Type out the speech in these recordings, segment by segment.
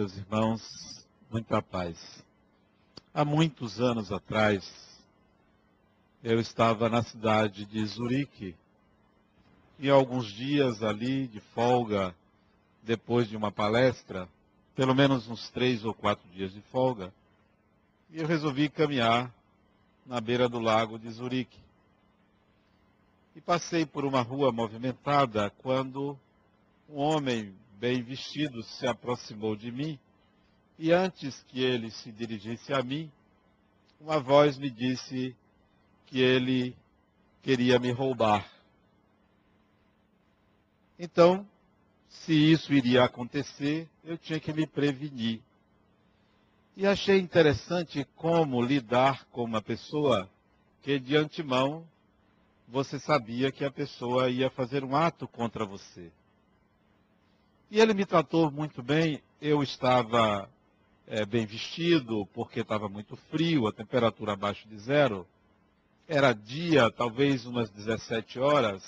meus irmãos, muita paz. Há muitos anos atrás, eu estava na cidade de Zurique e alguns dias ali de folga, depois de uma palestra, pelo menos uns três ou quatro dias de folga, e eu resolvi caminhar na beira do lago de Zurique. E passei por uma rua movimentada quando um homem bem vestido se aproximou de mim e antes que ele se dirigisse a mim, uma voz me disse que ele queria me roubar. Então, se isso iria acontecer, eu tinha que me prevenir. E achei interessante como lidar com uma pessoa que de antemão você sabia que a pessoa ia fazer um ato contra você. E ele me tratou muito bem. Eu estava é, bem vestido, porque estava muito frio, a temperatura abaixo de zero. Era dia, talvez umas 17 horas.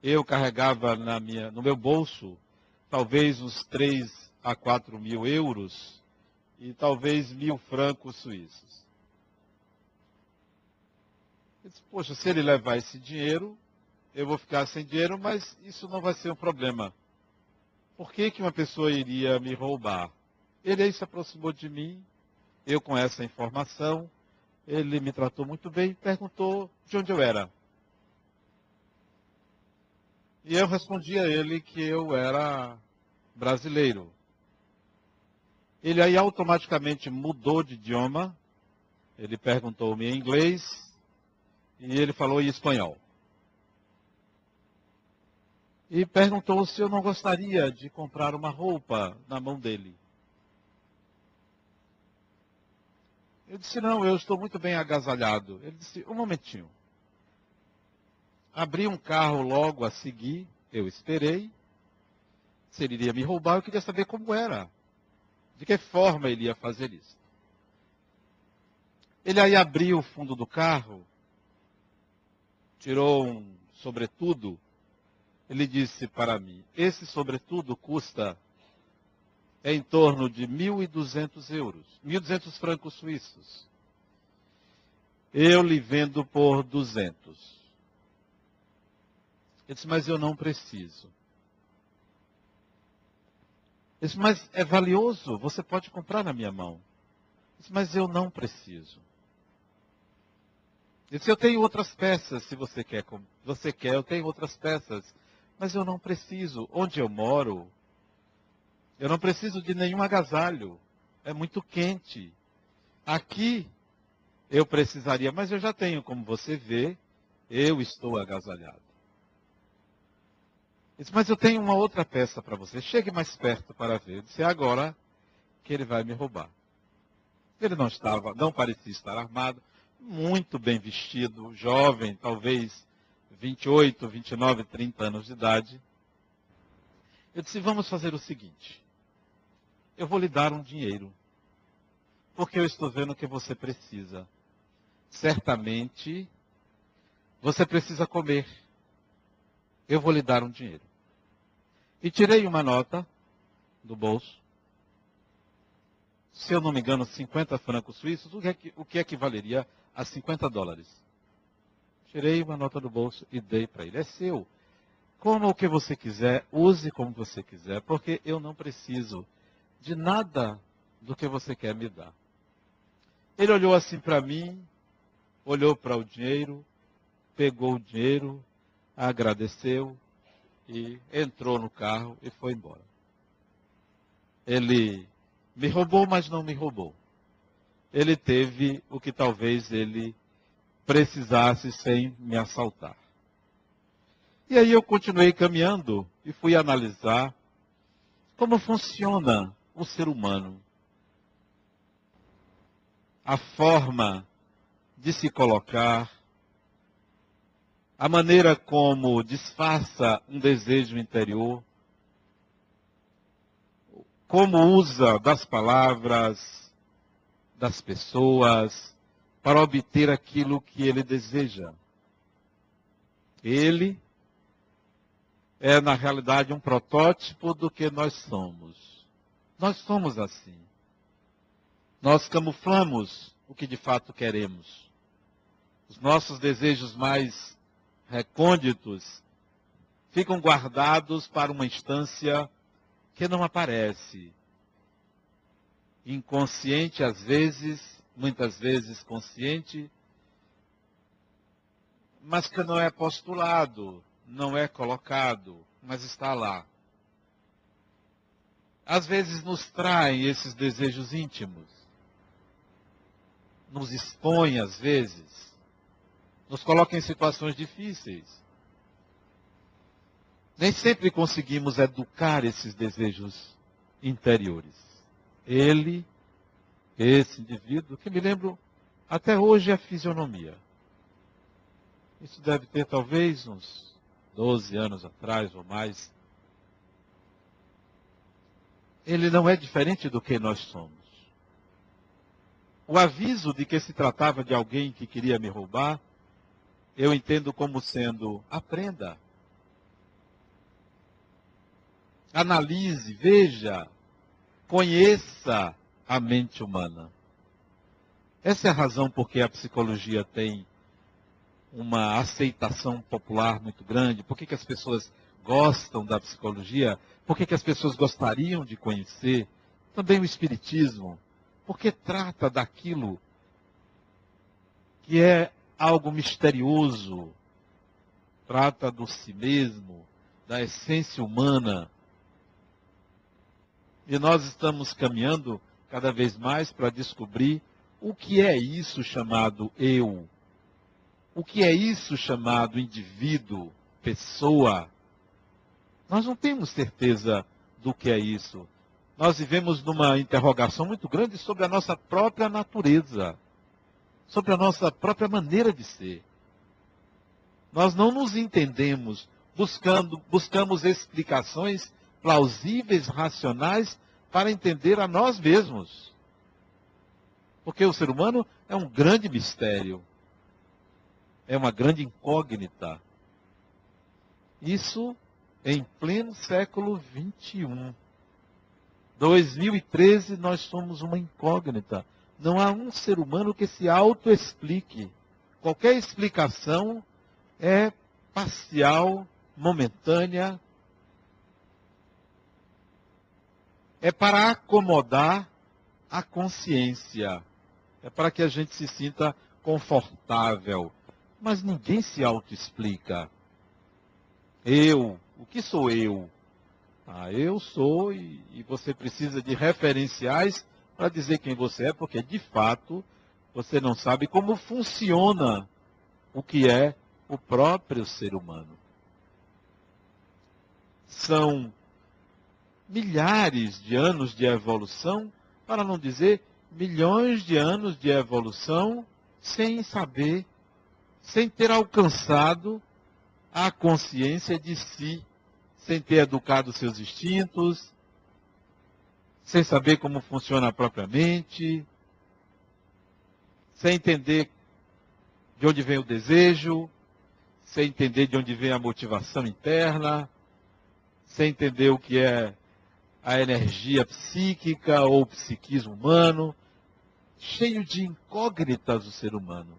Eu carregava na minha, no meu bolso talvez uns 3 a 4 mil euros e talvez mil francos suíços. Eu disse, poxa, se ele levar esse dinheiro, eu vou ficar sem dinheiro, mas isso não vai ser um problema por que, que uma pessoa iria me roubar? Ele aí se aproximou de mim, eu com essa informação, ele me tratou muito bem e perguntou de onde eu era. E eu respondi a ele que eu era brasileiro. Ele aí automaticamente mudou de idioma, ele perguntou-me em inglês e ele falou em espanhol e perguntou se eu não gostaria de comprar uma roupa na mão dele. Eu disse, não, eu estou muito bem agasalhado. Ele disse, um momentinho. Abri um carro logo a seguir, eu esperei. Se ele iria me roubar, eu queria saber como era. De que forma ele ia fazer isso. Ele aí abriu o fundo do carro, tirou um sobretudo ele disse para mim: esse, sobretudo, custa em torno de 1.200 euros, 1.200 francos suíços. Eu lhe vendo por 200. Ele disse, mas eu não preciso. Ele disse, mas é valioso, você pode comprar na minha mão. Ele disse, mas eu não preciso. Ele disse, eu tenho outras peças, se você quer. Você quer, eu tenho outras peças mas eu não preciso. Onde eu moro, eu não preciso de nenhum agasalho. É muito quente. Aqui eu precisaria, mas eu já tenho, como você vê, eu estou agasalhado. disse, mas eu tenho uma outra peça para você. Chegue mais perto para ver. Eu disse, é agora que ele vai me roubar. Ele não estava, não parecia estar armado, muito bem vestido, jovem, talvez 28, 29, 30 anos de idade. Eu disse: vamos fazer o seguinte. Eu vou lhe dar um dinheiro. Porque eu estou vendo que você precisa. Certamente, você precisa comer. Eu vou lhe dar um dinheiro. E tirei uma nota do bolso. Se eu não me engano, 50 francos suíços, o que, é que, o que equivaleria a 50 dólares. Tirei uma nota do bolso e dei para ele. É seu. Como o que você quiser, use como você quiser, porque eu não preciso de nada do que você quer me dar. Ele olhou assim para mim, olhou para o dinheiro, pegou o dinheiro, agradeceu e entrou no carro e foi embora. Ele me roubou, mas não me roubou. Ele teve o que talvez ele precisasse sem me assaltar. E aí eu continuei caminhando e fui analisar como funciona o ser humano. A forma de se colocar, a maneira como disfarça um desejo interior, como usa das palavras, das pessoas, para obter aquilo que ele deseja. Ele é, na realidade, um protótipo do que nós somos. Nós somos assim. Nós camuflamos o que de fato queremos. Os nossos desejos mais recônditos ficam guardados para uma instância que não aparece. Inconsciente às vezes, muitas vezes consciente, mas que não é postulado, não é colocado, mas está lá. Às vezes nos traem esses desejos íntimos, nos expõe às vezes, nos coloca em situações difíceis. Nem sempre conseguimos educar esses desejos interiores. Ele, esse indivíduo, que me lembro até hoje é a fisionomia. Isso deve ter talvez uns 12 anos atrás ou mais. Ele não é diferente do que nós somos. O aviso de que se tratava de alguém que queria me roubar, eu entendo como sendo: aprenda. Analise, veja, conheça a mente humana. Essa é a razão por que a psicologia tem uma aceitação popular muito grande? Por que, que as pessoas gostam da psicologia? Por que, que as pessoas gostariam de conhecer? Também o Espiritismo. Porque trata daquilo que é algo misterioso, trata do si mesmo, da essência humana. E nós estamos caminhando cada vez mais para descobrir o que é isso chamado eu. O que é isso chamado indivíduo, pessoa? Nós não temos certeza do que é isso. Nós vivemos numa interrogação muito grande sobre a nossa própria natureza, sobre a nossa própria maneira de ser. Nós não nos entendemos buscando, buscamos explicações plausíveis, racionais, para entender a nós mesmos. Porque o ser humano é um grande mistério é uma grande incógnita. Isso em pleno século 21. 2013 nós somos uma incógnita. Não há um ser humano que se auto-explique. Qualquer explicação é parcial, momentânea. É para acomodar a consciência. É para que a gente se sinta confortável. Mas ninguém se auto-explica. Eu, o que sou eu? Ah, eu sou e, e você precisa de referenciais para dizer quem você é, porque de fato você não sabe como funciona o que é o próprio ser humano. São milhares de anos de evolução, para não dizer milhões de anos de evolução, sem saber sem ter alcançado a consciência de si, sem ter educado seus instintos, sem saber como funciona a própria mente, sem entender de onde vem o desejo, sem entender de onde vem a motivação interna, sem entender o que é a energia psíquica ou psiquismo humano, cheio de incógnitas o ser humano.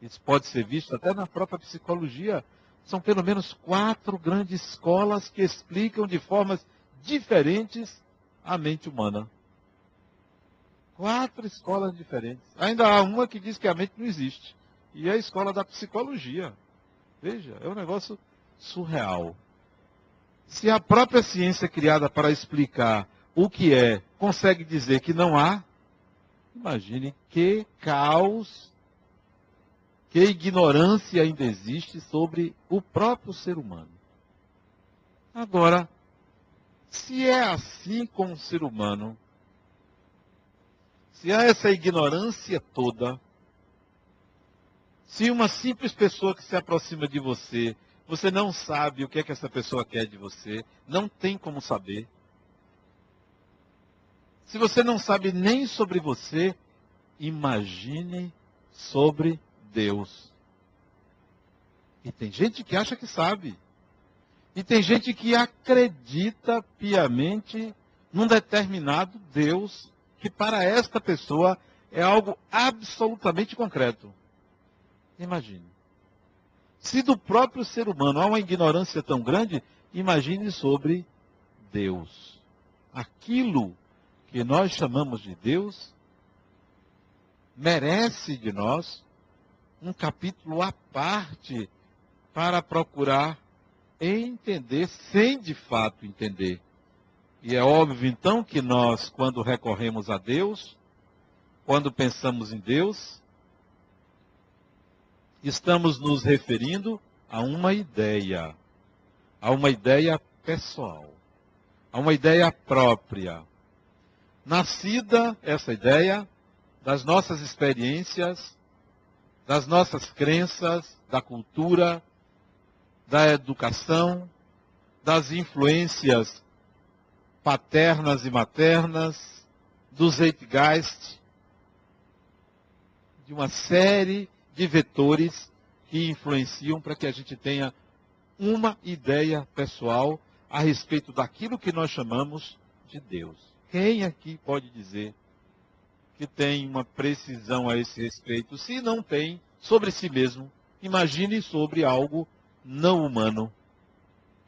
Isso pode ser visto até na própria psicologia. São pelo menos quatro grandes escolas que explicam de formas diferentes a mente humana. Quatro escolas diferentes. Ainda há uma que diz que a mente não existe. E é a escola da psicologia. Veja, é um negócio surreal. Se a própria ciência criada para explicar o que é consegue dizer que não há, imagine que caos que ignorância ainda existe sobre o próprio ser humano. Agora, se é assim com o ser humano, se há essa ignorância toda, se uma simples pessoa que se aproxima de você, você não sabe o que é que essa pessoa quer de você, não tem como saber. Se você não sabe nem sobre você, imagine sobre Deus. E tem gente que acha que sabe. E tem gente que acredita piamente num determinado Deus que para esta pessoa é algo absolutamente concreto. Imagine. Se do próprio ser humano há uma ignorância tão grande, imagine sobre Deus. Aquilo que nós chamamos de Deus merece de nós um capítulo à parte para procurar entender sem de fato entender. E é óbvio então que nós, quando recorremos a Deus, quando pensamos em Deus, estamos nos referindo a uma ideia, a uma ideia pessoal, a uma ideia própria. Nascida essa ideia das nossas experiências, das nossas crenças, da cultura, da educação, das influências paternas e maternas, do Zeitgeist, de uma série de vetores que influenciam para que a gente tenha uma ideia pessoal a respeito daquilo que nós chamamos de Deus. Quem aqui pode dizer que tem uma precisão a esse respeito? Se não tem, sobre si mesmo, imagine sobre algo não humano,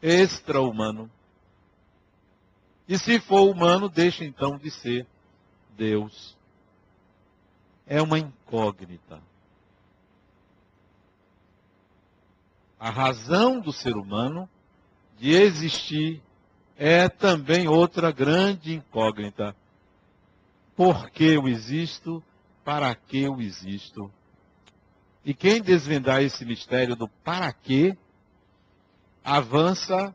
extra-humano. E se for humano, deixa então de ser Deus. É uma incógnita. A razão do ser humano de existir é também outra grande incógnita. Por que eu existo? Para que eu existo? E quem desvendar esse mistério do para quê, avança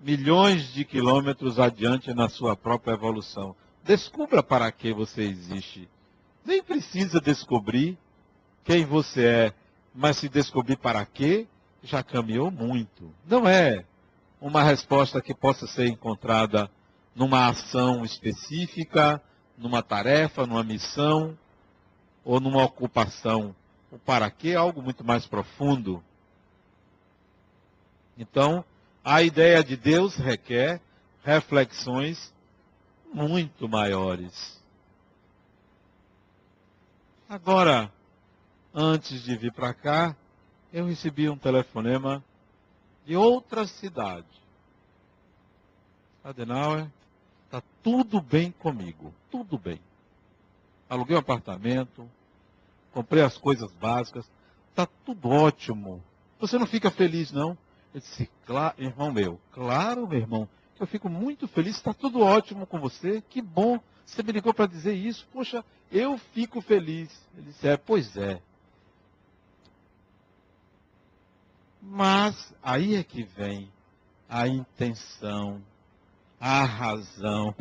milhões de quilômetros adiante na sua própria evolução. Descubra para que você existe. Nem precisa descobrir quem você é, mas se descobrir para quê, já caminhou muito. Não é uma resposta que possa ser encontrada numa ação específica, numa tarefa, numa missão ou numa ocupação. O para quê é algo muito mais profundo. Então, a ideia de Deus requer reflexões muito maiores. Agora, antes de vir para cá, eu recebi um telefonema de outra cidade. Adenauer, está tudo bem comigo, tudo bem. Aluguei um apartamento, comprei as coisas básicas, está tudo ótimo. Você não fica feliz, não? Eu disse, claro, irmão meu, claro, meu irmão, eu fico muito feliz, está tudo ótimo com você, que bom. Você me ligou para dizer isso, poxa, eu fico feliz. Ele disse, é, pois é. Mas aí é que vem a intenção, a razão,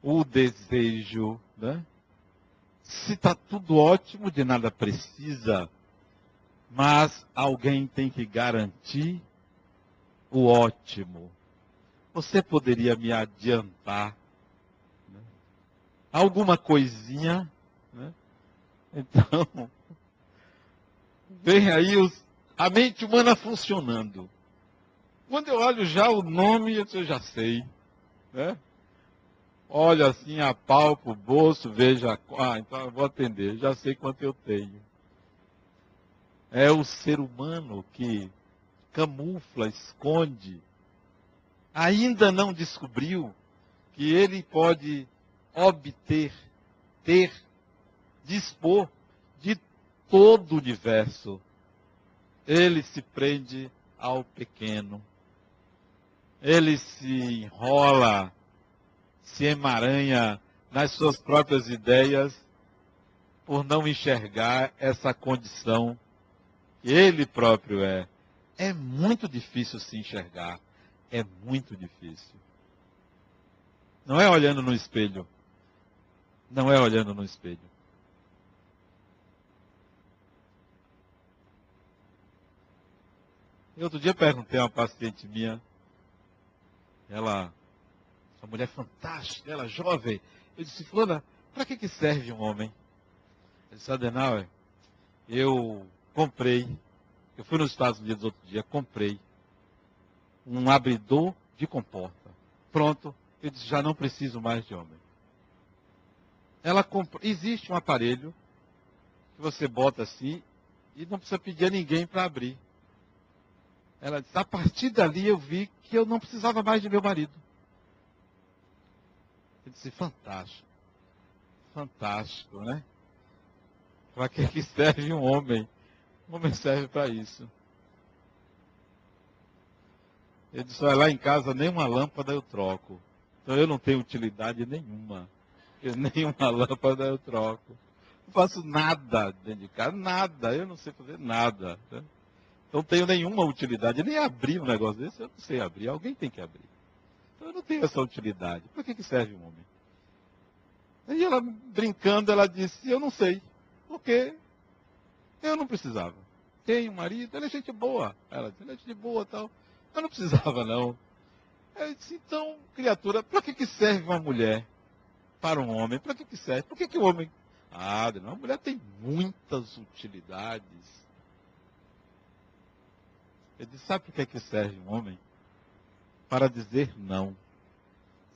o desejo. Né? Se está tudo ótimo, de nada precisa, mas alguém tem que garantir o ótimo. Você poderia me adiantar né? alguma coisinha? Né? Então, vem aí os a mente humana funcionando. Quando eu olho já o nome, eu já sei. Né? Olho assim, apalpo o bolso, vejo, a... ah, então eu vou atender, já sei quanto eu tenho. É o ser humano que camufla, esconde, ainda não descobriu que ele pode obter, ter, dispor de todo o universo ele se prende ao pequeno. Ele se enrola, se emaranha nas suas próprias ideias por não enxergar essa condição que ele próprio é. É muito difícil se enxergar. É muito difícil. Não é olhando no espelho. Não é olhando no espelho. E outro dia perguntei a uma paciente minha, ela, uma mulher fantástica, ela jovem, eu disse, Fulana, para que, que serve um homem? Ela disse, Adenauer, eu comprei, eu fui nos Estados Unidos outro dia, comprei um abridor de comporta. Pronto, eu disse, já não preciso mais de homem. Ela existe um aparelho que você bota assim e não precisa pedir a ninguém para abrir. Ela disse, a partir dali eu vi que eu não precisava mais de meu marido. Eu disse, fantástico. Fantástico, né? Para que, que serve um homem? Um homem serve para isso. Ele disse, olha, lá em casa nem uma lâmpada eu troco. Então eu não tenho utilidade nenhuma. Nenhuma lâmpada eu troco. Não faço nada dentro de casa, nada. Eu não sei fazer nada. Né? Não tenho nenhuma utilidade. Nem abrir um negócio desse, eu não sei abrir. Alguém tem que abrir. Então eu não tenho essa utilidade. Para que, que serve um homem? Aí ela, brincando, ela disse, eu não sei. Porque eu não precisava. Tenho um marido, ele é gente boa. Ela disse, ele é gente boa tal. Eu não precisava, não. Eu disse, então, criatura, para que, que serve uma mulher para um homem? Para que, que serve? Por que, que o homem. Ah, uma mulher tem muitas utilidades. Ele disse, sabe para que, que serve um homem? Para dizer não.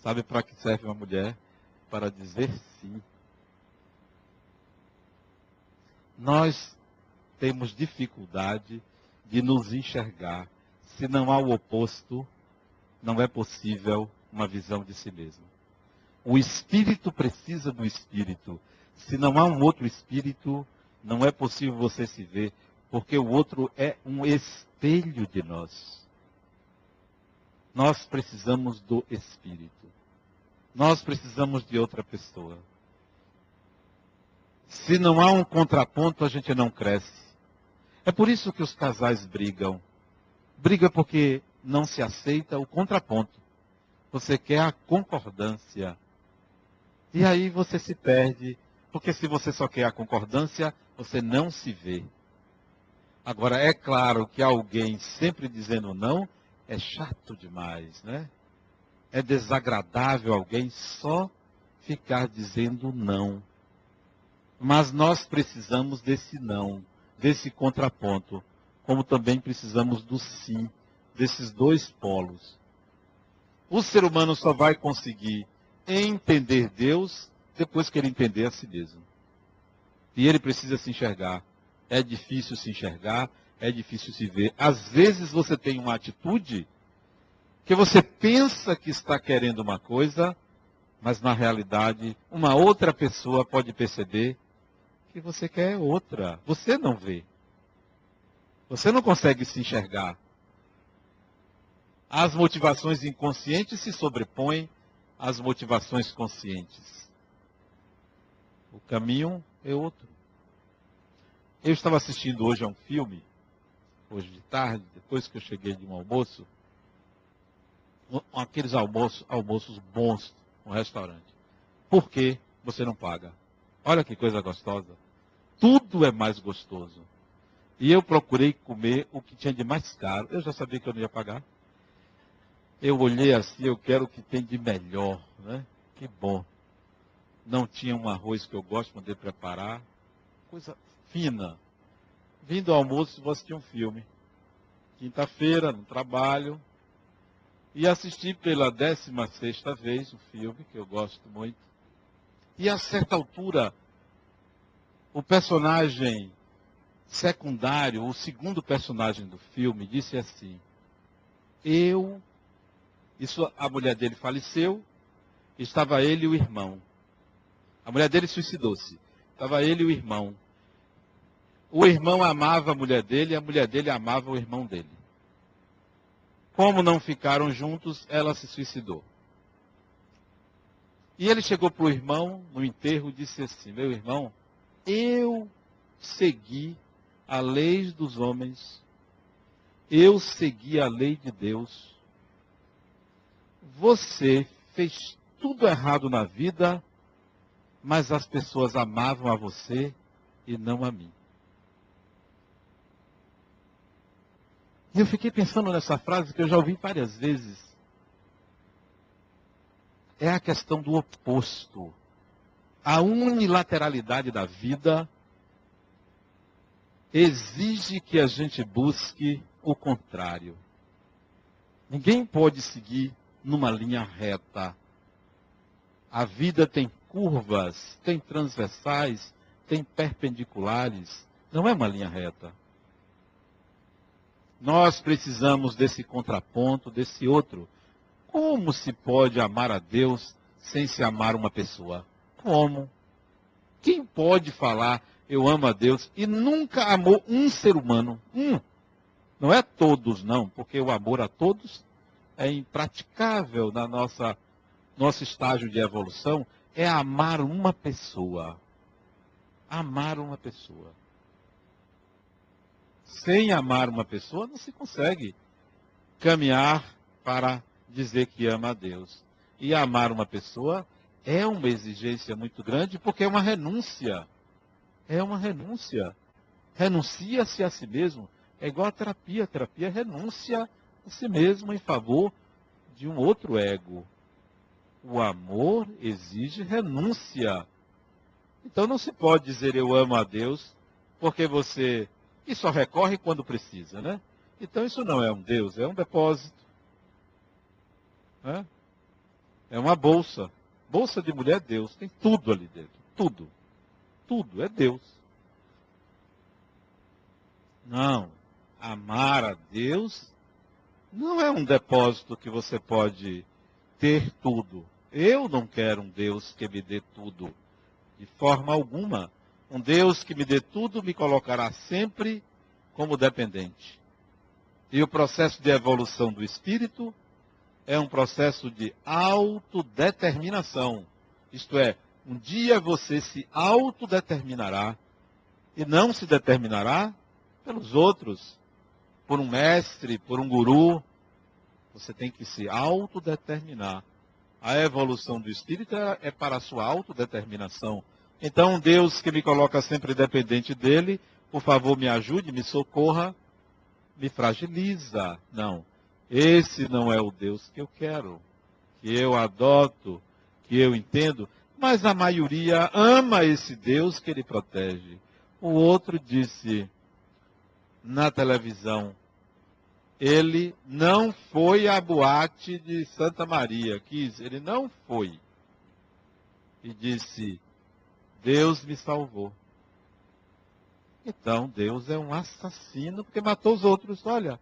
Sabe para que serve uma mulher? Para dizer sim. Nós temos dificuldade de nos enxergar se não há o oposto, não é possível uma visão de si mesmo. O espírito precisa do espírito. Se não há um outro espírito, não é possível você se ver, porque o outro é um espelho de nós. Nós precisamos do espírito. Nós precisamos de outra pessoa. Se não há um contraponto, a gente não cresce. É por isso que os casais brigam. Briga porque não se aceita o contraponto. Você quer a concordância. E aí você se perde, porque se você só quer a concordância, você não se vê. Agora, é claro que alguém sempre dizendo não é chato demais, né? É desagradável alguém só ficar dizendo não. Mas nós precisamos desse não, desse contraponto como também precisamos do sim, desses dois polos. O ser humano só vai conseguir entender Deus depois que ele entender a si mesmo. E ele precisa se enxergar. É difícil se enxergar, é difícil se ver. Às vezes você tem uma atitude que você pensa que está querendo uma coisa, mas na realidade uma outra pessoa pode perceber que você quer outra. Você não vê. Você não consegue se enxergar. As motivações inconscientes se sobrepõem às motivações conscientes. O caminho é outro. Eu estava assistindo hoje a um filme, hoje de tarde, depois que eu cheguei de um almoço, aqueles almoços, almoços bons no restaurante. Por que você não paga? Olha que coisa gostosa. Tudo é mais gostoso. E eu procurei comer o que tinha de mais caro. Eu já sabia que eu não ia pagar. Eu olhei assim, eu quero o que tem de melhor, né? Que bom. Não tinha um arroz que eu gosto de poder preparar. Coisa fina. Vindo ao almoço, vou assistir um filme. Quinta-feira, no trabalho. E assisti pela 16 sexta vez o filme, que eu gosto muito. E a certa altura, o personagem secundário, o segundo personagem do filme, disse assim: Eu, isso a mulher dele faleceu, estava ele e o irmão. A mulher dele suicidou-se. Estava ele e o irmão. O irmão amava a mulher dele e a mulher dele amava o irmão dele. Como não ficaram juntos, ela se suicidou. E ele chegou para o irmão no enterro e disse assim: Meu irmão, eu segui a lei dos homens, eu segui a lei de Deus. Você fez tudo errado na vida, mas as pessoas amavam a você e não a mim. E eu fiquei pensando nessa frase que eu já ouvi várias vezes. É a questão do oposto. A unilateralidade da vida exige que a gente busque o contrário. Ninguém pode seguir numa linha reta. A vida tem curvas, tem transversais, tem perpendiculares. Não é uma linha reta. Nós precisamos desse contraponto, desse outro. Como se pode amar a Deus sem se amar uma pessoa? Como? Quem pode falar eu amo a Deus e nunca amou um ser humano? Um. Não é todos, não, porque o amor a todos é impraticável na nossa nosso estágio de evolução, é amar uma pessoa. Amar uma pessoa. Sem amar uma pessoa não se consegue caminhar para dizer que ama a Deus. E amar uma pessoa é uma exigência muito grande porque é uma renúncia. É uma renúncia. Renuncia-se a si mesmo. É igual a terapia. A terapia renúncia a si mesmo em favor de um outro ego. O amor exige renúncia. Então não se pode dizer eu amo a Deus porque você. E só recorre quando precisa, né? Então isso não é um Deus, é um depósito. É, é uma bolsa. Bolsa de mulher é Deus. Tem tudo ali dentro. Tudo. Tudo é Deus. Não. Amar a Deus não é um depósito que você pode ter tudo. Eu não quero um Deus que me dê tudo. De forma alguma. Um Deus que me dê tudo me colocará sempre como dependente. E o processo de evolução do espírito é um processo de autodeterminação. Isto é, um dia você se autodeterminará e não se determinará pelos outros, por um mestre, por um guru. Você tem que se autodeterminar. A evolução do espírito é, é para a sua autodeterminação. Então, Deus que me coloca sempre dependente dele, por favor, me ajude, me socorra, me fragiliza. Não. Esse não é o Deus que eu quero, que eu adoto, que eu entendo, mas a maioria ama esse Deus que ele protege. O outro disse na televisão, ele não foi à boate de Santa Maria, quis, ele não foi. E disse: Deus me salvou. Então Deus é um assassino porque matou os outros. Olha,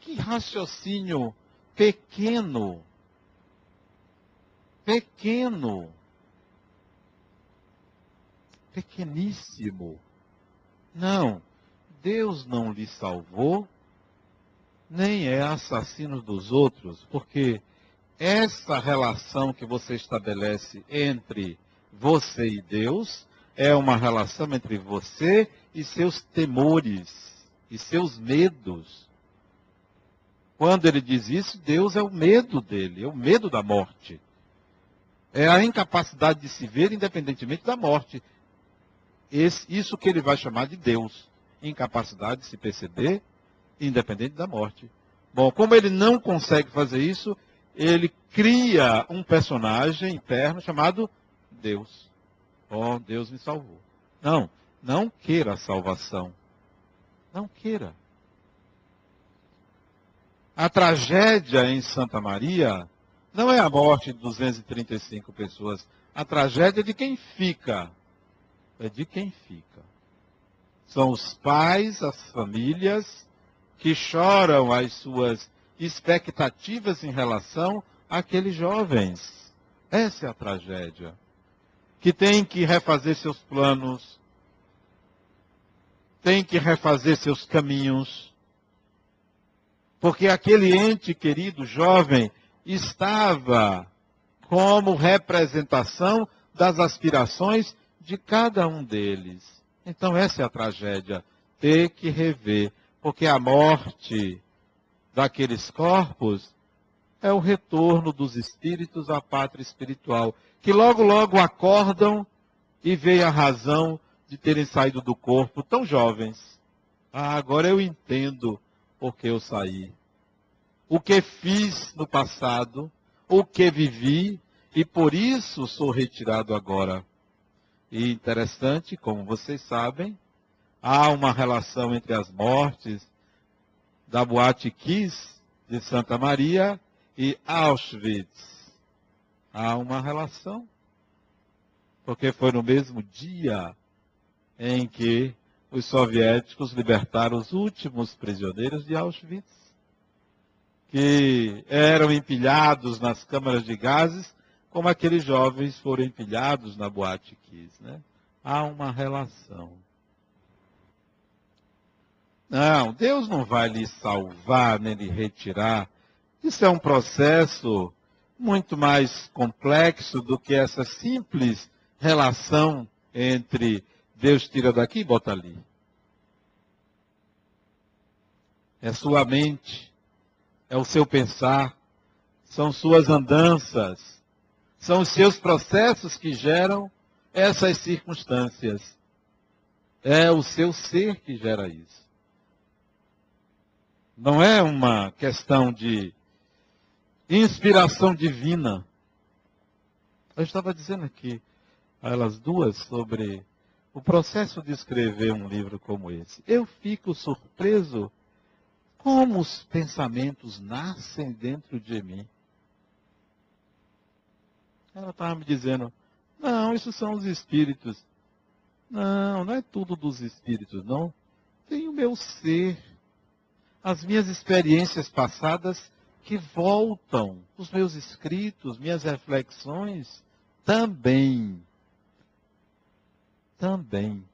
que raciocínio pequeno. Pequeno. Pequeníssimo. Não, Deus não lhe salvou nem é assassino dos outros, porque essa relação que você estabelece entre você e Deus é uma relação entre você e seus temores e seus medos. Quando ele diz isso, Deus é o medo dele, é o medo da morte. É a incapacidade de se ver independentemente da morte. Esse, isso que ele vai chamar de Deus. Incapacidade de se perceber independente da morte. Bom, como ele não consegue fazer isso, ele cria um personagem interno chamado Deus. Oh, Deus me salvou. Não, não queira a salvação. Não queira. A tragédia em Santa Maria não é a morte de 235 pessoas. A tragédia é de quem fica. É de quem fica. São os pais, as famílias que choram as suas expectativas em relação àqueles jovens. Essa é a tragédia. Que tem que refazer seus planos, tem que refazer seus caminhos, porque aquele ente querido jovem estava como representação das aspirações de cada um deles. Então, essa é a tragédia. Ter que rever porque a morte daqueles corpos é o retorno dos espíritos à pátria espiritual, que logo, logo acordam e veem a razão de terem saído do corpo tão jovens. Ah, agora eu entendo por que eu saí. O que fiz no passado, o que vivi, e por isso sou retirado agora. E interessante, como vocês sabem, há uma relação entre as mortes da Boate Kiss de Santa Maria e Auschwitz. Há uma relação. Porque foi no mesmo dia em que os soviéticos libertaram os últimos prisioneiros de Auschwitz, que eram empilhados nas câmaras de gases, como aqueles jovens foram empilhados na boate Kiss. Né? Há uma relação. Não, Deus não vai lhe salvar nem lhe retirar. Isso é um processo muito mais complexo do que essa simples relação entre Deus tira daqui e bota ali. É sua mente, é o seu pensar, são suas andanças, são os seus processos que geram essas circunstâncias. É o seu ser que gera isso. Não é uma questão de inspiração divina. Eu estava dizendo aqui a elas duas sobre o processo de escrever um livro como esse. Eu fico surpreso como os pensamentos nascem dentro de mim. Ela estava me dizendo, não, isso são os espíritos. Não, não é tudo dos espíritos, não. Tem o meu ser as minhas experiências passadas que voltam, os meus escritos, minhas reflexões também. Também.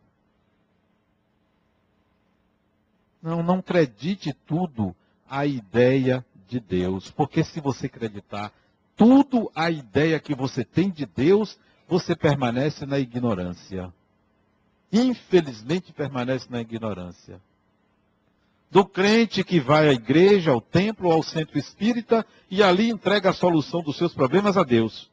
Não, não acredite tudo à ideia de Deus, porque se você acreditar tudo à ideia que você tem de Deus, você permanece na ignorância. Infelizmente permanece na ignorância do crente que vai à igreja, ao templo, ao centro espírita e ali entrega a solução dos seus problemas a Deus.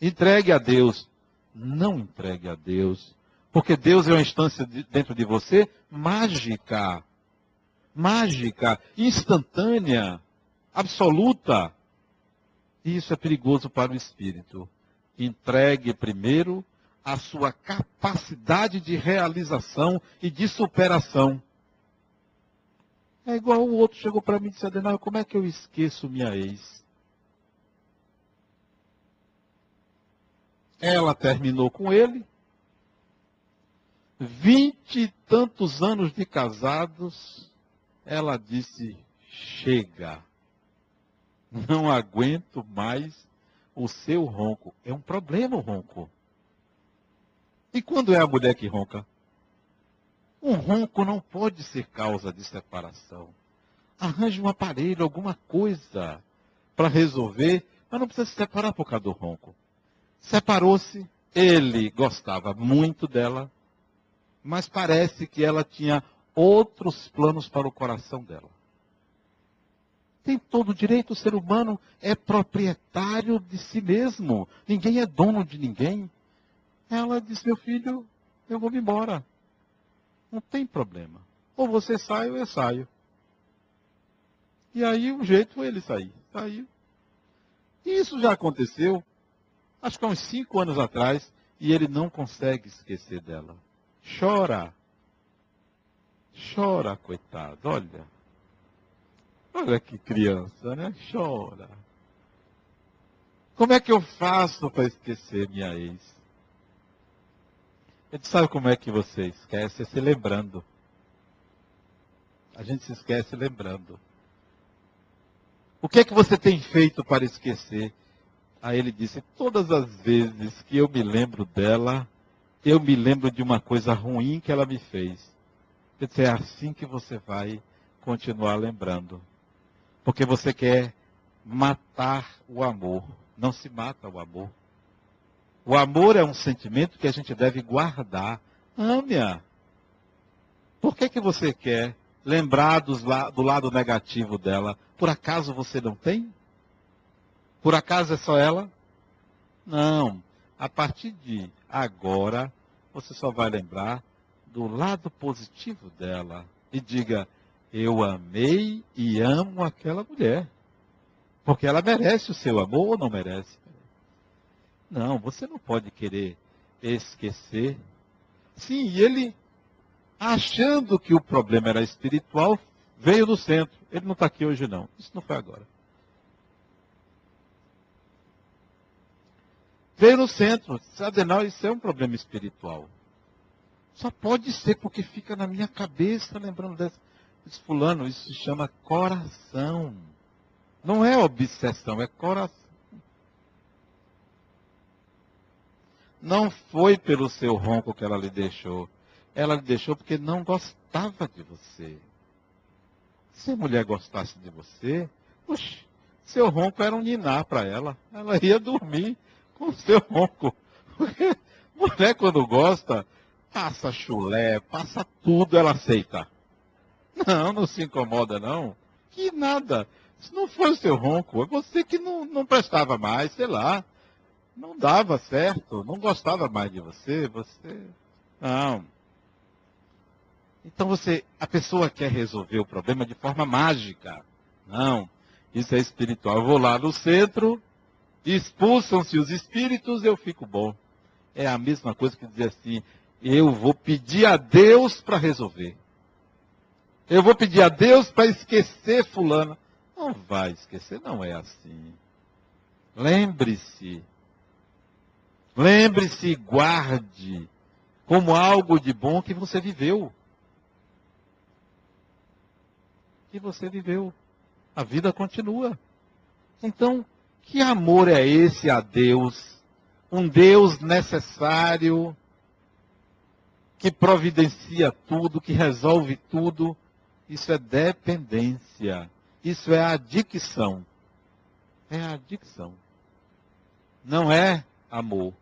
Entregue a Deus. Não entregue a Deus. Porque Deus é uma instância de, dentro de você mágica. Mágica, instantânea, absoluta. E isso é perigoso para o espírito. Entregue primeiro a sua capacidade de realização e de superação. É igual o outro chegou para mim e disse, Adenal, como é que eu esqueço minha ex? Ela terminou com ele. Vinte e tantos anos de casados, ela disse, chega. Não aguento mais o seu ronco. É um problema o ronco. E quando é a mulher que ronca? Um ronco não pode ser causa de separação. Arranje um aparelho, alguma coisa para resolver, mas não precisa se separar por causa do ronco. Separou-se, ele gostava muito dela, mas parece que ela tinha outros planos para o coração dela. Tem todo o direito, o ser humano é proprietário de si mesmo. Ninguém é dono de ninguém. Ela disse, meu filho, eu vou me embora. Não tem problema. Ou você sai ou eu saio. E aí o jeito foi ele sair. Saiu. E isso já aconteceu, acho que há uns cinco anos atrás, e ele não consegue esquecer dela. Chora. Chora, coitado. Olha. Olha que criança, né? Chora. Como é que eu faço para esquecer minha ex? Gente sabe como é que você esquece é se lembrando. A gente se esquece lembrando. O que é que você tem feito para esquecer? Aí ele disse: Todas as vezes que eu me lembro dela, eu me lembro de uma coisa ruim que ela me fez. É assim que você vai continuar lembrando. Porque você quer matar o amor. Não se mata o amor. O amor é um sentimento que a gente deve guardar. Ame-a. Por que, que você quer lembrar do lado negativo dela? Por acaso você não tem? Por acaso é só ela? Não. A partir de agora, você só vai lembrar do lado positivo dela. E diga: Eu amei e amo aquela mulher. Porque ela merece o seu amor ou não merece? Não, você não pode querer esquecer. Sim, ele, achando que o problema era espiritual, Veio do centro. Ele não está aqui hoje, não. Isso não foi agora. Veio no centro. Adenal, isso é um problema espiritual. Só pode ser porque fica na minha cabeça, lembrando desse, desse fulano. Isso se chama coração. Não é obsessão, é coração. Não foi pelo seu ronco que ela lhe deixou. Ela lhe deixou porque não gostava de você. Se a mulher gostasse de você, puxa, seu ronco era um ninar para ela. Ela ia dormir com seu ronco. Porque mulher, quando gosta, passa chulé, passa tudo, ela aceita. Não, não se incomoda, não. Que nada. Se não foi o seu ronco, é você que não, não prestava mais, sei lá. Não dava certo, não gostava mais de você, você. Não. Então você, a pessoa quer resolver o problema de forma mágica. Não. Isso é espiritual. Eu vou lá no centro, expulsam-se os espíritos, eu fico bom. É a mesma coisa que dizer assim, eu vou pedir a Deus para resolver. Eu vou pedir a Deus para esquecer fulano. Não vai esquecer, não é assim. Lembre-se. Lembre-se guarde como algo de bom que você viveu. Que você viveu. A vida continua. Então, que amor é esse a Deus? Um Deus necessário, que providencia tudo, que resolve tudo. Isso é dependência. Isso é adicção. É adicção. Não é amor.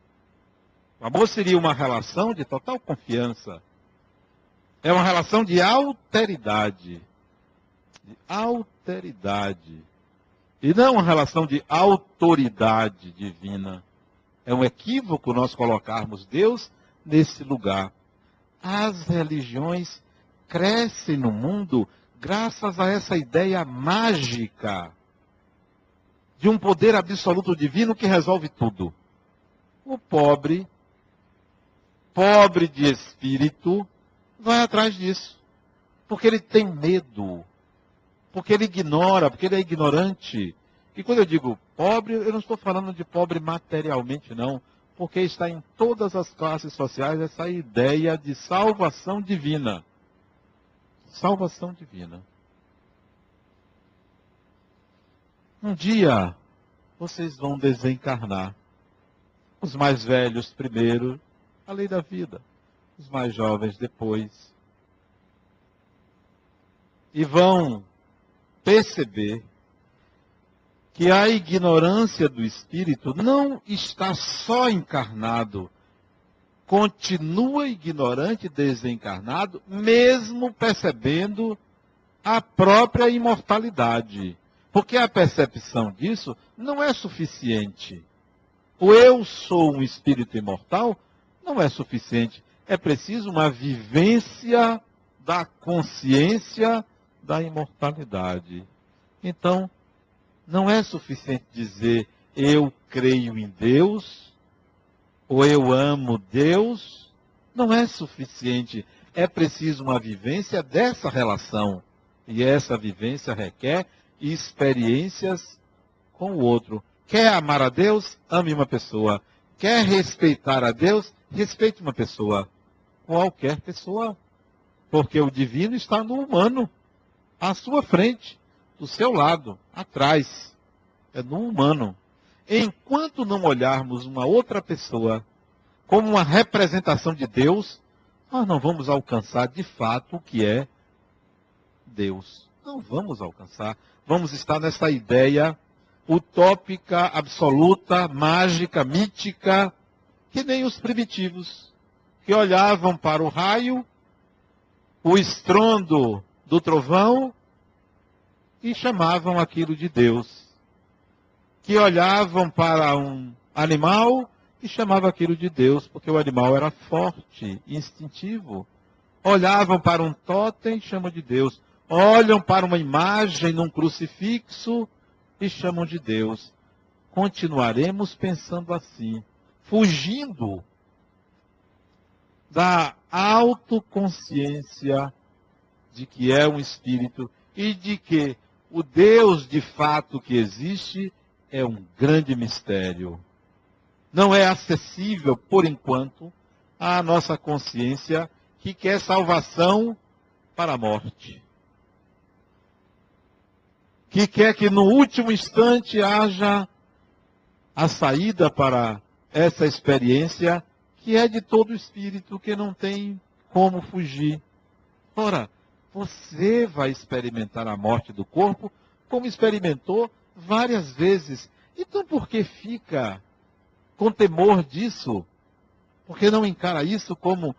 O amor seria uma relação de total confiança. É uma relação de alteridade. De alteridade. E não uma relação de autoridade divina. É um equívoco nós colocarmos Deus nesse lugar. As religiões crescem no mundo graças a essa ideia mágica de um poder absoluto divino que resolve tudo. O pobre, pobre de espírito, vai atrás disso. Porque ele tem medo. Porque ele ignora, porque ele é ignorante. E quando eu digo pobre, eu não estou falando de pobre materialmente, não. Porque está em todas as classes sociais essa ideia de salvação divina salvação divina. Um dia vocês vão desencarnar. Os mais velhos primeiro, a lei da vida. Os mais jovens depois. E vão perceber que a ignorância do espírito não está só encarnado continua ignorante, desencarnado, mesmo percebendo a própria imortalidade. Porque a percepção disso não é suficiente. O eu sou um espírito imortal não é suficiente. É preciso uma vivência da consciência da imortalidade. Então, não é suficiente dizer eu creio em Deus, ou eu amo Deus, não é suficiente. É preciso uma vivência dessa relação. E essa vivência requer experiências com o outro. Quer amar a Deus? Ame uma pessoa. Quer respeitar a Deus? Respeite uma pessoa. Qualquer pessoa. Porque o divino está no humano, à sua frente, do seu lado, atrás. É no humano. Enquanto não olharmos uma outra pessoa como uma representação de Deus, nós não vamos alcançar de fato o que é Deus. Não vamos alcançar. Vamos estar nessa ideia utópica, absoluta, mágica, mítica, que nem os primitivos, que olhavam para o raio, o estrondo do trovão e chamavam aquilo de Deus que olhavam para um animal e chamavam aquilo de Deus, porque o animal era forte, instintivo. Olhavam para um totem e chamam de Deus. Olham para uma imagem num crucifixo e chamam de Deus. Continuaremos pensando assim, fugindo da autoconsciência de que é um espírito e de que o Deus de fato que existe é um grande mistério. Não é acessível, por enquanto, à nossa consciência que quer salvação para a morte. Que quer que no último instante haja a saída para essa experiência que é de todo espírito, que não tem como fugir. Ora, você vai experimentar a morte do corpo como experimentou várias vezes. Então por que fica com temor disso? Porque não encara isso como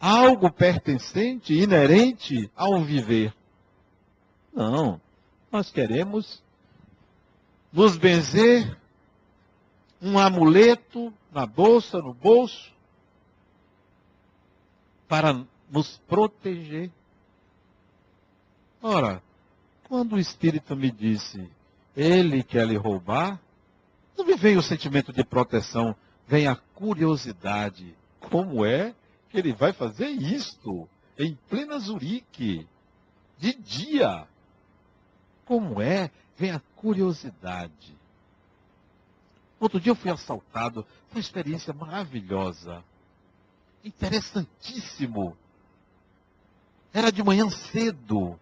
algo pertencente, inerente ao viver? Não. Nós queremos nos benzer um amuleto na bolsa, no bolso, para nos proteger. Ora, quando o Espírito me disse, ele quer lhe roubar, não me veio o sentimento de proteção, vem a curiosidade. Como é que ele vai fazer isto em plena Zurique, de dia? Como é? Vem a curiosidade. Outro dia eu fui assaltado. Foi uma experiência maravilhosa. Interessantíssimo. Era de manhã cedo.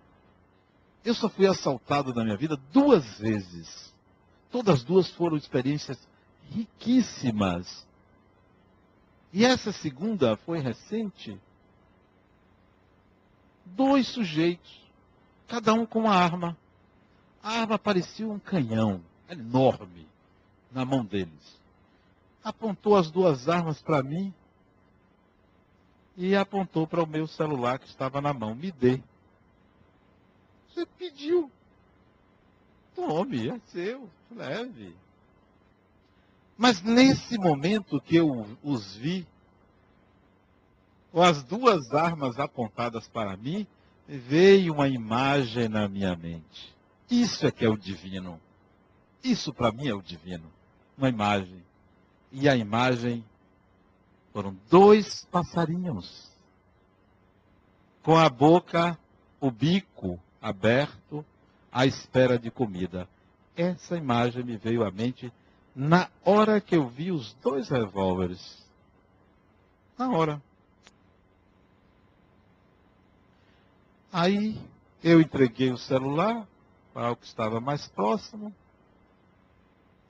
Eu só fui assaltado na minha vida duas vezes. Todas duas foram experiências riquíssimas. E essa segunda foi recente. Dois sujeitos, cada um com uma arma. A arma parecia um canhão enorme na mão deles. Apontou as duas armas para mim e apontou para o meu celular que estava na mão. Me dê. Você pediu. Tome, é seu, leve. Mas nesse momento que eu os vi, com as duas armas apontadas para mim, veio uma imagem na minha mente. Isso é que é o divino. Isso para mim é o divino uma imagem. E a imagem foram dois passarinhos com a boca, o bico aberto, à espera de comida. Essa imagem me veio à mente na hora que eu vi os dois revólveres. Na hora. Aí eu entreguei o celular para o que estava mais próximo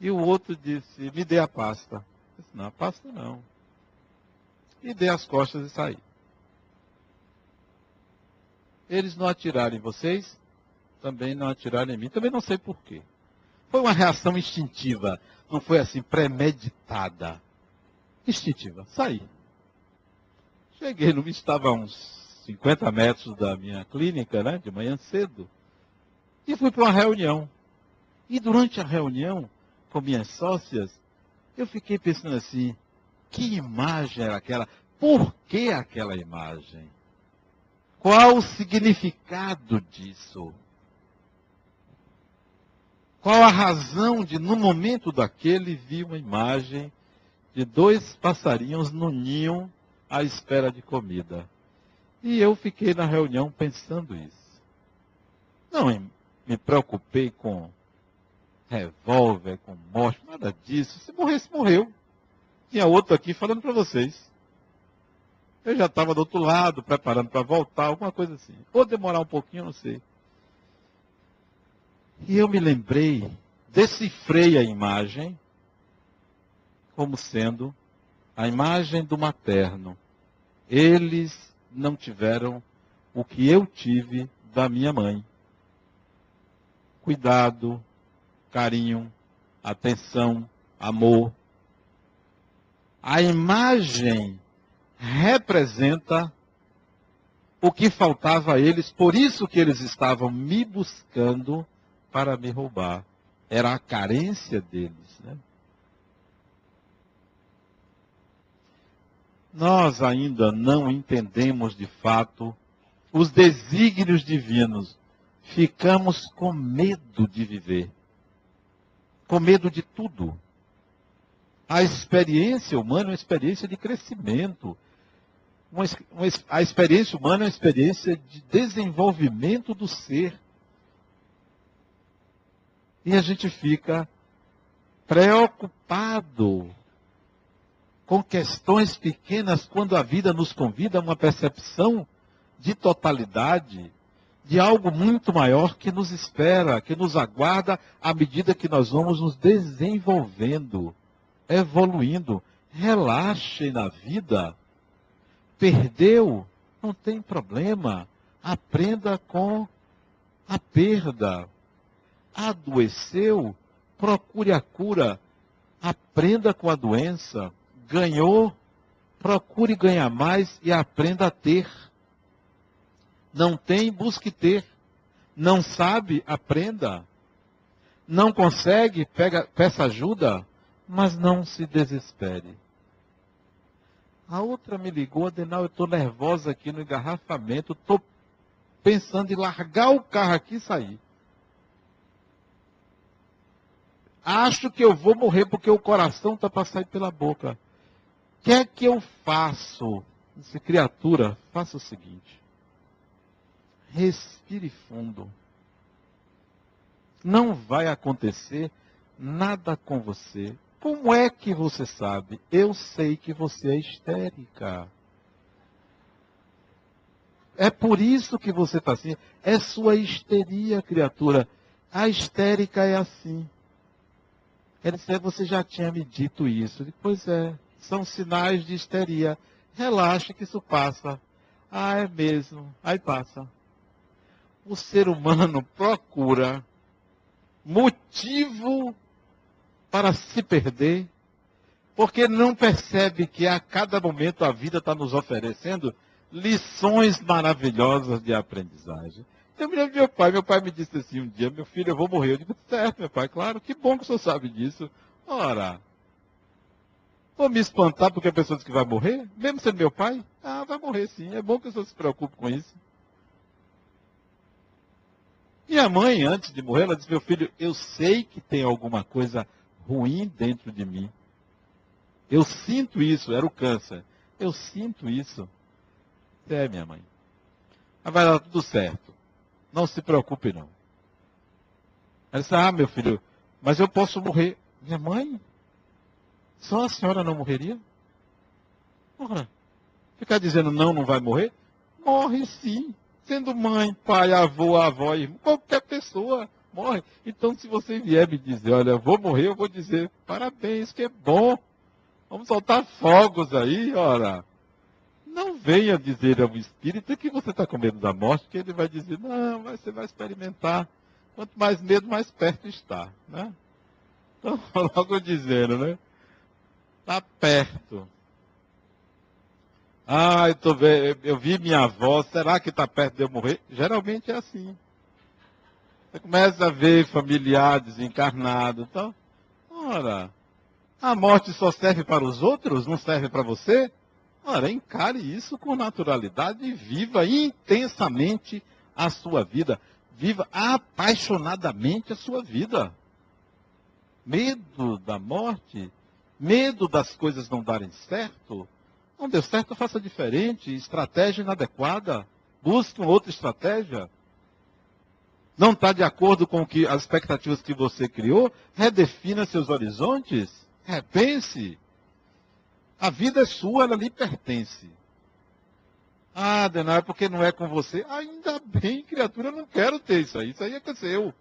e o outro disse, me dê a pasta. Eu disse, não, a pasta não. E dei as costas e saí. Eles não atiraram em vocês, também não atiraram em mim. Também não sei porquê. Foi uma reação instintiva. Não foi assim, premeditada. Instintiva. Saí. Cheguei, não estava a uns 50 metros da minha clínica, né, de manhã cedo. E fui para uma reunião. E durante a reunião, com minhas sócias, eu fiquei pensando assim, que imagem era aquela? Por que aquela imagem? Qual o significado disso? Qual a razão de, no momento daquele, vi uma imagem de dois passarinhos no ninho à espera de comida? E eu fiquei na reunião pensando isso. Não me preocupei com revólver, com morte, nada disso. Se morresse, morreu. Tinha outro aqui falando para vocês. Eu já estava do outro lado, preparando para voltar, alguma coisa assim. Ou demorar um pouquinho, não sei. E eu me lembrei, decifrei a imagem como sendo a imagem do materno. Eles não tiveram o que eu tive da minha mãe. Cuidado, carinho, atenção, amor. A imagem representa o que faltava a eles, por isso que eles estavam me buscando para me roubar. Era a carência deles. Né? Nós ainda não entendemos de fato os desígnios divinos. Ficamos com medo de viver com medo de tudo. A experiência humana é uma experiência de crescimento. Uma, uma, a experiência humana é uma experiência de desenvolvimento do ser. E a gente fica preocupado com questões pequenas quando a vida nos convida a uma percepção de totalidade, de algo muito maior que nos espera, que nos aguarda à medida que nós vamos nos desenvolvendo, evoluindo. Relaxe na vida. Perdeu, não tem problema. Aprenda com a perda. Adoeceu, procure a cura. Aprenda com a doença. Ganhou, procure ganhar mais e aprenda a ter. Não tem, busque ter. Não sabe, aprenda. Não consegue, pega, peça ajuda, mas não se desespere. A outra me ligou, Adenal, eu estou nervosa aqui no engarrafamento, estou pensando em largar o carro aqui e sair. Acho que eu vou morrer porque o coração está para sair pela boca. O que é que eu faço? Disse, criatura, faça o seguinte. Respire fundo. Não vai acontecer nada com você. Como é que você sabe? Eu sei que você é histérica. É por isso que você está assim. É sua histeria, criatura. A histérica é assim. Ele disse, você já tinha me dito isso. Pois é, são sinais de histeria. Relaxa que isso passa. Ah, é mesmo. Aí passa o ser humano procura motivo para se perder, porque não percebe que a cada momento a vida está nos oferecendo lições maravilhosas de aprendizagem. Eu me lembro do meu pai, meu pai me disse assim um dia, meu filho, eu vou morrer. Eu disse, certo, meu pai, claro, que bom que o senhor sabe disso. Ora, vou me espantar porque a pessoa diz que vai morrer? Mesmo sendo meu pai? Ah, vai morrer sim, é bom que o senhor se preocupe com isso. Minha mãe, antes de morrer, ela disse: Meu filho, eu sei que tem alguma coisa ruim dentro de mim. Eu sinto isso, era o câncer. Eu sinto isso. É, minha mãe. Mas vai dar tudo certo. Não se preocupe, não. Ela disse: Ah, meu filho, mas eu posso morrer. Minha mãe? Só a senhora não morreria? Ficar dizendo não, não vai morrer? Morre sim. Sendo mãe, pai, avô, avó, irmão, qualquer pessoa morre. Então, se você vier me dizer, olha, vou morrer, eu vou dizer, parabéns, que é bom. Vamos soltar fogos aí, ora. Não venha dizer ao espírito que você está com medo da morte, que ele vai dizer, não, mas você vai experimentar. Quanto mais medo, mais perto está. Né? Então, logo dizendo, né? Está perto. Ah, eu, tô vendo, eu vi minha avó, será que está perto de eu morrer? Geralmente é assim. Você começa a ver familiar desencarnado. Então, ora, a morte só serve para os outros, não serve para você? Ora, encare isso com naturalidade e viva intensamente a sua vida. Viva apaixonadamente a sua vida. Medo da morte, medo das coisas não darem certo, não deu certo, faça diferente. Estratégia inadequada. Busque uma outra estratégia. Não está de acordo com que, as expectativas que você criou? Redefina seus horizontes. Repense. A vida é sua, ela lhe pertence. Ah, Denai, porque não é com você. Ainda bem, criatura, eu não quero ter isso aí. Isso aí é seu.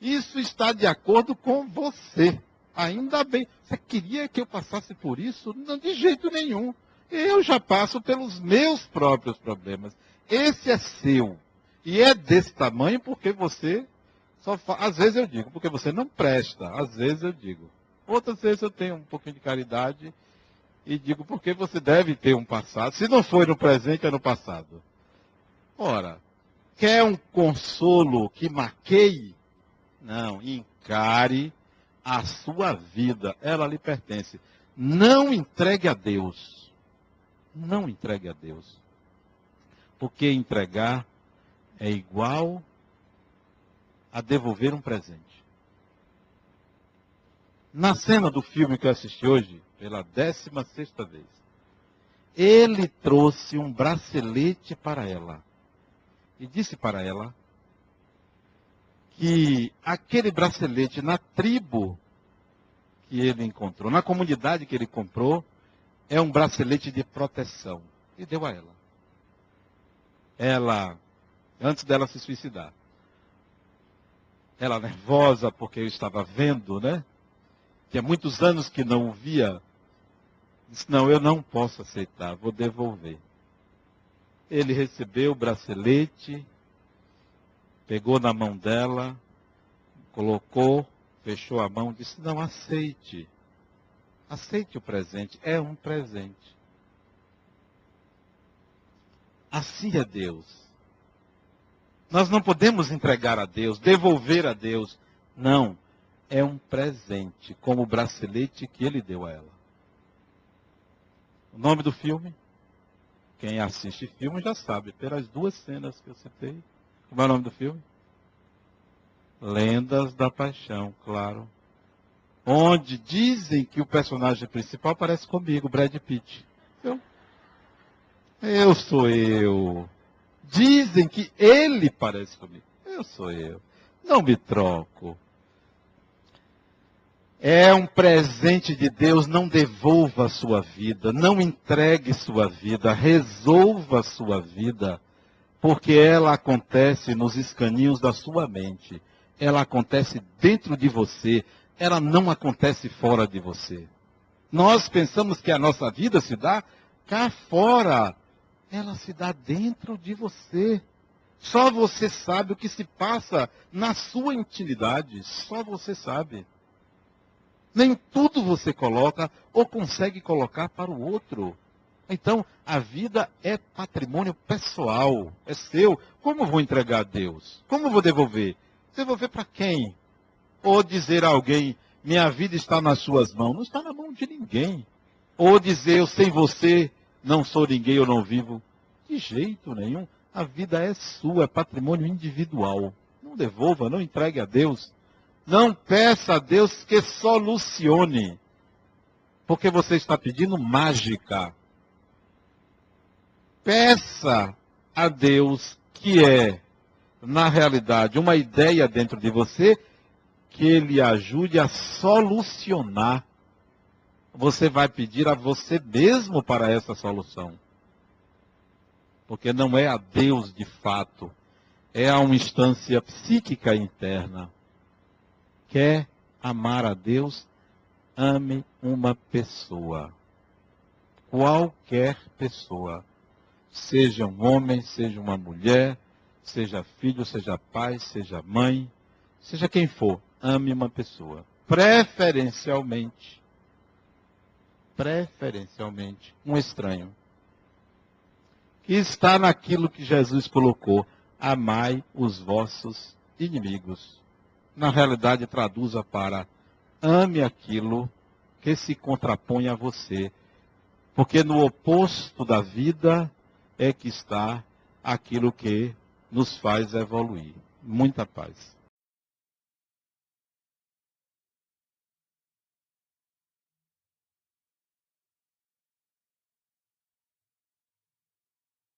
Isso está de acordo com você. Ainda bem. Você queria que eu passasse por isso? Não, de jeito nenhum. Eu já passo pelos meus próprios problemas. Esse é seu. E é desse tamanho porque você só fa... Às vezes eu digo, porque você não presta. Às vezes eu digo. Outras vezes eu tenho um pouquinho de caridade e digo porque você deve ter um passado. Se não foi no presente, é no passado. Ora, quer um consolo que maqueie? Não, encare a sua vida. Ela lhe pertence. Não entregue a Deus não entregue a Deus. Porque entregar é igual a devolver um presente. Na cena do filme que eu assisti hoje, pela décima sexta vez, ele trouxe um bracelete para ela. E disse para ela que aquele bracelete na tribo que ele encontrou, na comunidade que ele comprou, é um bracelete de proteção. E deu a ela. Ela, antes dela se suicidar, ela nervosa porque eu estava vendo, né? Tinha muitos anos que não via. Disse, não, eu não posso aceitar, vou devolver. Ele recebeu o bracelete, pegou na mão dela, colocou, fechou a mão, disse, não, aceite. Aceite o presente, é um presente. Assim é Deus. Nós não podemos entregar a Deus, devolver a Deus. Não. É um presente, como o bracelete que ele deu a ela. O nome do filme? Quem assiste filme já sabe, pelas duas cenas que eu citei. Como é o nome do filme? Lendas da Paixão, claro. Onde dizem que o personagem principal parece comigo, Brad Pitt. Eu, eu sou eu. Dizem que ele parece comigo. Eu sou eu. Não me troco. É um presente de Deus, não devolva a sua vida, não entregue sua vida, resolva a sua vida, porque ela acontece nos escaninhos da sua mente. Ela acontece dentro de você, ela não acontece fora de você. Nós pensamos que a nossa vida se dá cá fora, ela se dá dentro de você. Só você sabe o que se passa na sua intimidade. Só você sabe. Nem tudo você coloca ou consegue colocar para o outro. Então, a vida é patrimônio pessoal, é seu. Como vou entregar a Deus? Como vou devolver? Devolver para quem? Ou dizer a alguém, minha vida está nas suas mãos? Não está na mão de ninguém. Ou dizer, eu sem você não sou ninguém, eu não vivo. De jeito nenhum. A vida é sua, é patrimônio individual. Não devolva, não entregue a Deus. Não peça a Deus que solucione. Porque você está pedindo mágica. Peça a Deus que é, na realidade, uma ideia dentro de você que ele ajude a solucionar você vai pedir a você mesmo para essa solução. Porque não é a Deus de fato, é a uma instância psíquica interna. Quer amar a Deus? Ame uma pessoa. Qualquer pessoa. Seja um homem, seja uma mulher, seja filho, seja pai, seja mãe, seja quem for, ame uma pessoa. Preferencialmente preferencialmente um estranho. Que está naquilo que Jesus colocou: amai os vossos inimigos. Na realidade, traduza para ame aquilo que se contrapõe a você. Porque no oposto da vida é que está aquilo que nos faz evoluir. Muita paz.